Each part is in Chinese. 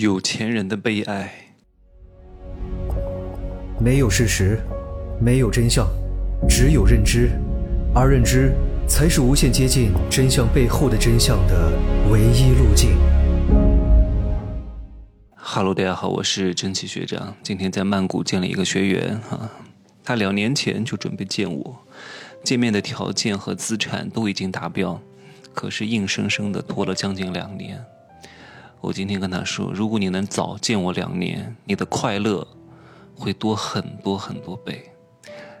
有钱人的悲哀。没有事实，没有真相，只有认知，而认知才是无限接近真相背后的真相的唯一路径。哈喽，大家好，我是真奇学长。今天在曼谷见了一个学员哈，他两年前就准备见我，见面的条件和资产都已经达标，可是硬生生的拖了将近两年。我今天跟他说，如果你能早见我两年，你的快乐会多很多很多倍。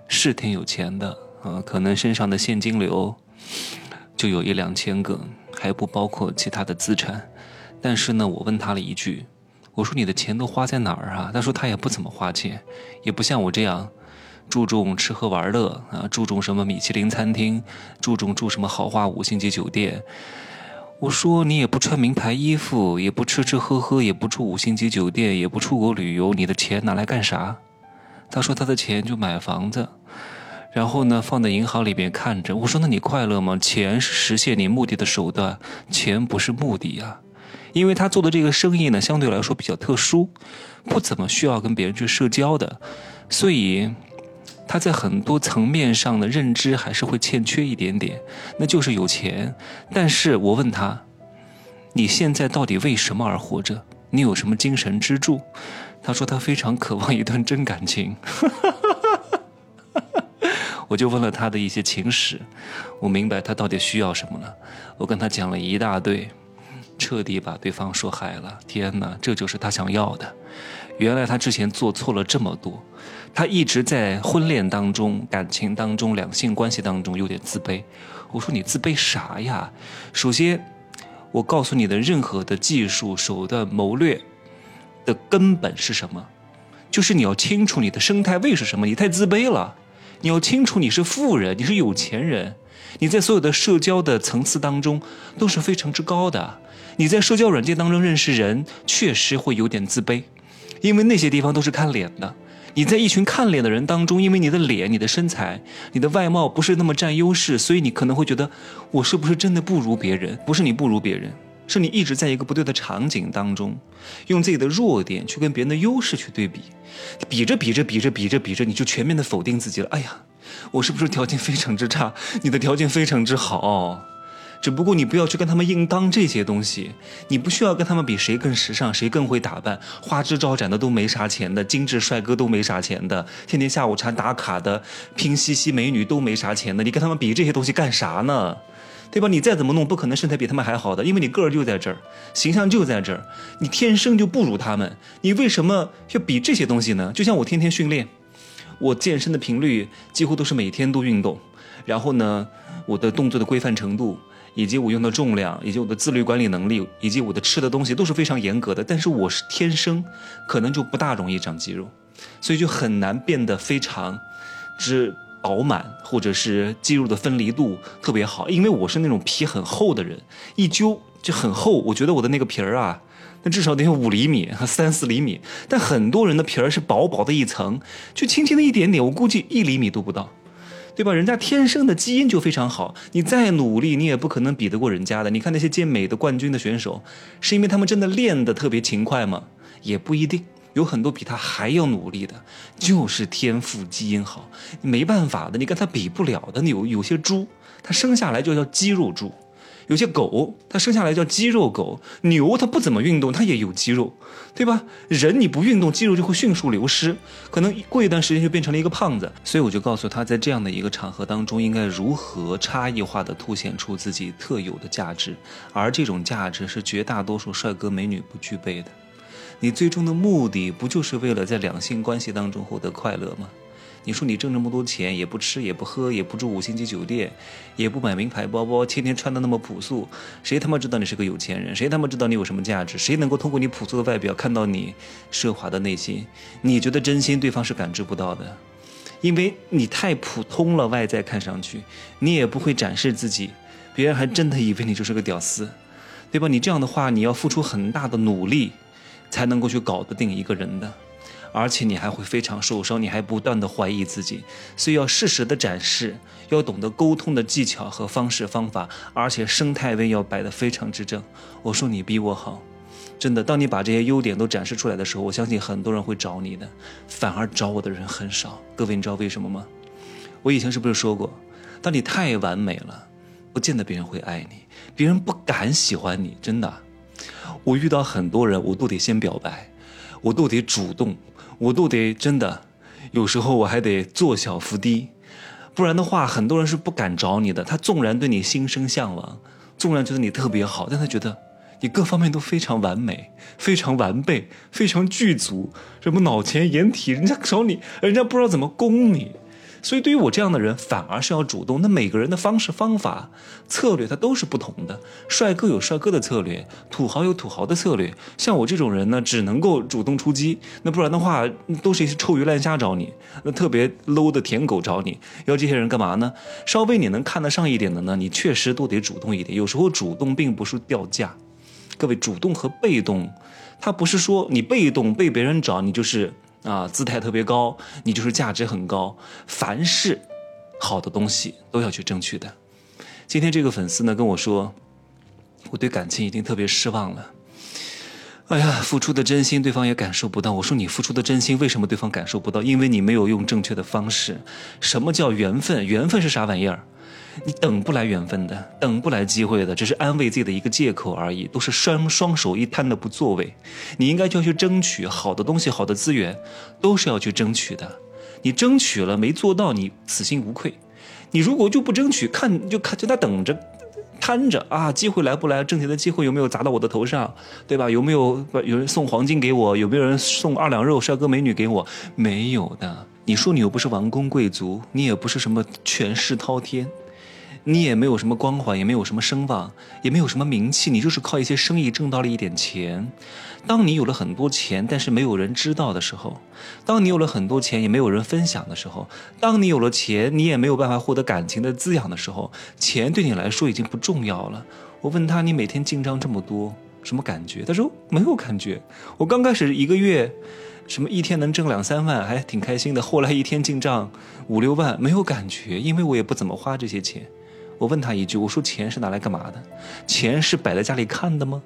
是挺有钱的啊，可能身上的现金流就有一两千个，还不包括其他的资产。但是呢，我问他了一句，我说你的钱都花在哪儿啊？他说他也不怎么花钱，也不像我这样注重吃喝玩乐啊，注重什么米其林餐厅，注重住什么豪华五星级酒店。我说你也不穿名牌衣服，也不吃吃喝喝，也不住五星级酒店，也不出国旅游，你的钱拿来干啥？他说他的钱就买房子，然后呢放在银行里边看着。我说那你快乐吗？钱是实现你目的的手段，钱不是目的呀。因为他做的这个生意呢相对来说比较特殊，不怎么需要跟别人去社交的，所以。他在很多层面上的认知还是会欠缺一点点，那就是有钱。但是我问他，你现在到底为什么而活着？你有什么精神支柱？他说他非常渴望一段真感情。我就问了他的一些情史，我明白他到底需要什么了。我跟他讲了一大堆，彻底把对方说嗨了。天哪，这就是他想要的。原来他之前做错了这么多，他一直在婚恋当中、感情当中、两性关系当中有点自卑。我说你自卑啥呀？首先，我告诉你的任何的技术手段谋略的根本是什么？就是你要清楚你的生态位是什么。你太自卑了，你要清楚你是富人，你是有钱人，你在所有的社交的层次当中都是非常之高的。你在社交软件当中认识人，确实会有点自卑。因为那些地方都是看脸的，你在一群看脸的人当中，因为你的脸、你的身材、你的外貌不是那么占优势，所以你可能会觉得我是不是真的不如别人？不是你不如别人，是你一直在一个不对的场景当中，用自己的弱点去跟别人的优势去对比，比着比着比着比着比着，你就全面的否定自己了。哎呀，我是不是条件非常之差？你的条件非常之好。只不过你不要去跟他们硬当这些东西，你不需要跟他们比谁更时尚，谁更会打扮，花枝招展的都没啥钱的，精致帅哥都没啥钱的，天天下午茶打卡的拼夕夕美女都没啥钱的，你跟他们比这些东西干啥呢？对吧？你再怎么弄，不可能身材比他们还好的，因为你个儿就在这儿，形象就在这儿，你天生就不如他们，你为什么要比这些东西呢？就像我天天训练，我健身的频率几乎都是每天都运动，然后呢，我的动作的规范程度。以及我用的重量，以及我的自律管理能力，以及我的吃的东西都是非常严格的。但是我是天生，可能就不大容易长肌肉，所以就很难变得非常之饱满，或者是肌肉的分离度特别好。因为我是那种皮很厚的人，一揪就很厚。我觉得我的那个皮儿啊，那至少得有五厘米、三四厘米。但很多人的皮儿是薄薄的一层，就轻轻的一点点，我估计一厘米都不到。对吧？人家天生的基因就非常好，你再努力，你也不可能比得过人家的。你看那些健美的冠军的选手，是因为他们真的练得特别勤快吗？也不一定，有很多比他还要努力的，就是天赋基因好，没办法的，你跟他比不了的。有有些猪，他生下来就叫肌肉猪。有些狗，它生下来叫肌肉狗；牛，它不怎么运动，它也有肌肉，对吧？人你不运动，肌肉就会迅速流失，可能过一段时间就变成了一个胖子。所以我就告诉他，在这样的一个场合当中，应该如何差异化的凸显出自己特有的价值，而这种价值是绝大多数帅哥美女不具备的。你最终的目的不就是为了在两性关系当中获得快乐吗？你说你挣这么多钱，也不吃也不喝，也不住五星级酒店，也不买名牌包包，天天穿的那么朴素，谁他妈知道你是个有钱人？谁他妈知道你有什么价值？谁能够通过你朴素的外表看到你奢华的内心？你觉得真心，对方是感知不到的，因为你太普通了，外在看上去，你也不会展示自己，别人还真的以为你就是个屌丝，对吧？你这样的话，你要付出很大的努力，才能够去搞得定一个人的。而且你还会非常受伤，你还不断的怀疑自己，所以要适时的展示，要懂得沟通的技巧和方式方法，而且生态位要摆得非常之正。我说你比我好，真的，当你把这些优点都展示出来的时候，我相信很多人会找你的，反而找我的人很少。各位，你知道为什么吗？我以前是不是说过，当你太完美了，不见得别人会爱你，别人不敢喜欢你。真的，我遇到很多人，我都得先表白，我都得主动，我都得真的，有时候我还得做小伏低，不然的话，很多人是不敢找你的。他纵然对你心生向往，纵然觉得你特别好，但他觉得。你各方面都非常完美，非常完备，非常具足，什么脑前眼体，人家找你，人家不知道怎么攻你，所以对于我这样的人，反而是要主动。那每个人的方式方法策略，它都是不同的。帅哥有帅哥的策略，土豪有土豪的策略。像我这种人呢，只能够主动出击。那不然的话，都是一些臭鱼烂虾找你，那特别 low 的舔狗找你。要这些人干嘛呢？稍微你能看得上一点的呢，你确实都得主动一点。有时候主动并不是掉价。各位，主动和被动，它不是说你被动被别人找，你就是啊姿态特别高，你就是价值很高。凡是好的东西都要去争取的。今天这个粉丝呢跟我说，我对感情已经特别失望了。哎呀，付出的真心对方也感受不到。我说你付出的真心为什么对方感受不到？因为你没有用正确的方式。什么叫缘分？缘分是啥玩意儿？你等不来缘分的，等不来机会的，只是安慰自己的一个借口而已，都是双双手一摊的不作为。你应该就要去争取好的东西，好的资源，都是要去争取的。你争取了没做到，你死心无愧。你如果就不争取，看就看就在等着，看着啊，机会来不来，挣钱的机会有没有砸到我的头上，对吧？有没有有人送黄金给我？有没有人送二两肉、帅哥美女给我？没有的。你说你又不是王公贵族，你也不是什么权势滔天。你也没有什么光环，也没有什么声望，也没有什么名气，你就是靠一些生意挣到了一点钱。当你有了很多钱，但是没有人知道的时候；当你有了很多钱，也没有人分享的时候；当你有了钱，你也没有办法获得感情的滋养的时候，钱对你来说已经不重要了。我问他：“你每天进账这么多，什么感觉？”他说：“没有感觉。我刚开始一个月，什么一天能挣两三万，还挺开心的。后来一天进账五六万，没有感觉，因为我也不怎么花这些钱。”我问他一句：“我说钱是拿来干嘛的？钱是摆在家里看的吗？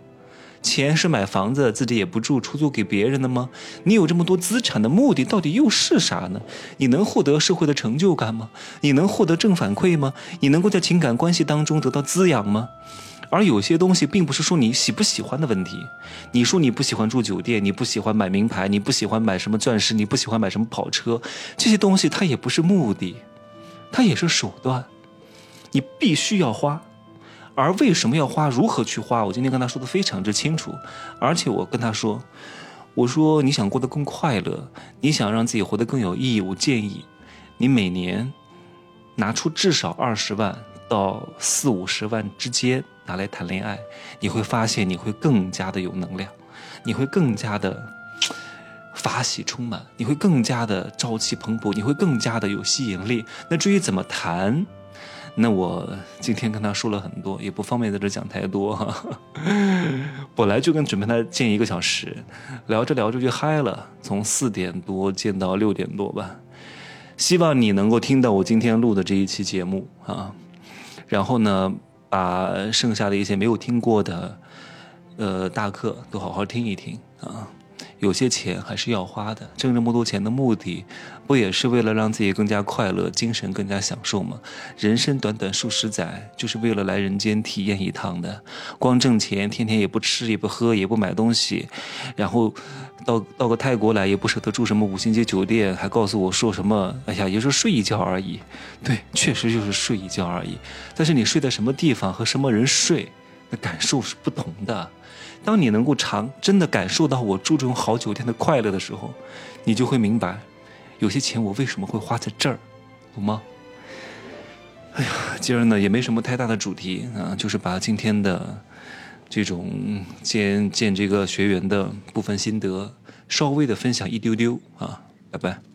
钱是买房子自己也不住，出租给别人的吗？你有这么多资产的目的到底又是啥呢？你能获得社会的成就感吗？你能获得正反馈吗？你能够在情感关系当中得到滋养吗？而有些东西并不是说你喜不喜欢的问题。你说你不喜欢住酒店，你不喜欢买名牌，你不喜欢买什么钻石，你不喜欢买什么跑车，这些东西它也不是目的，它也是手段。”你必须要花，而为什么要花？如何去花？我今天跟他说的非常之清楚，而且我跟他说，我说你想过得更快乐，你想让自己活得更有意义，我建议你每年拿出至少二十万到四五十万之间拿来谈恋爱，你会发现你会更加的有能量，你会更加的法喜充满，你会更加的朝气蓬勃，你会更加的有吸引力。那至于怎么谈？那我今天跟他说了很多，也不方便在这讲太多哈。本来就跟准备他见一个小时，聊着聊着就嗨了，从四点多见到六点多吧。希望你能够听到我今天录的这一期节目啊，然后呢，把剩下的一些没有听过的呃大课都好好听一听啊。有些钱还是要花的，挣这么多钱的目的，不也是为了让自己更加快乐，精神更加享受吗？人生短短数十载，就是为了来人间体验一趟的。光挣钱，天天也不吃也不喝也不买东西，然后到到个泰国来也不舍得住什么五星级酒店，还告诉我说什么？哎呀，也就睡一觉而已。对，确实就是睡一觉而已。但是你睡在什么地方和什么人睡，那感受是不同的。当你能够尝真的感受到我住这种好酒店的快乐的时候，你就会明白，有些钱我为什么会花在这儿，懂吗？哎呀，今儿呢也没什么太大的主题啊，就是把今天的这种见见这个学员的部分心得稍微的分享一丢丢啊，拜拜。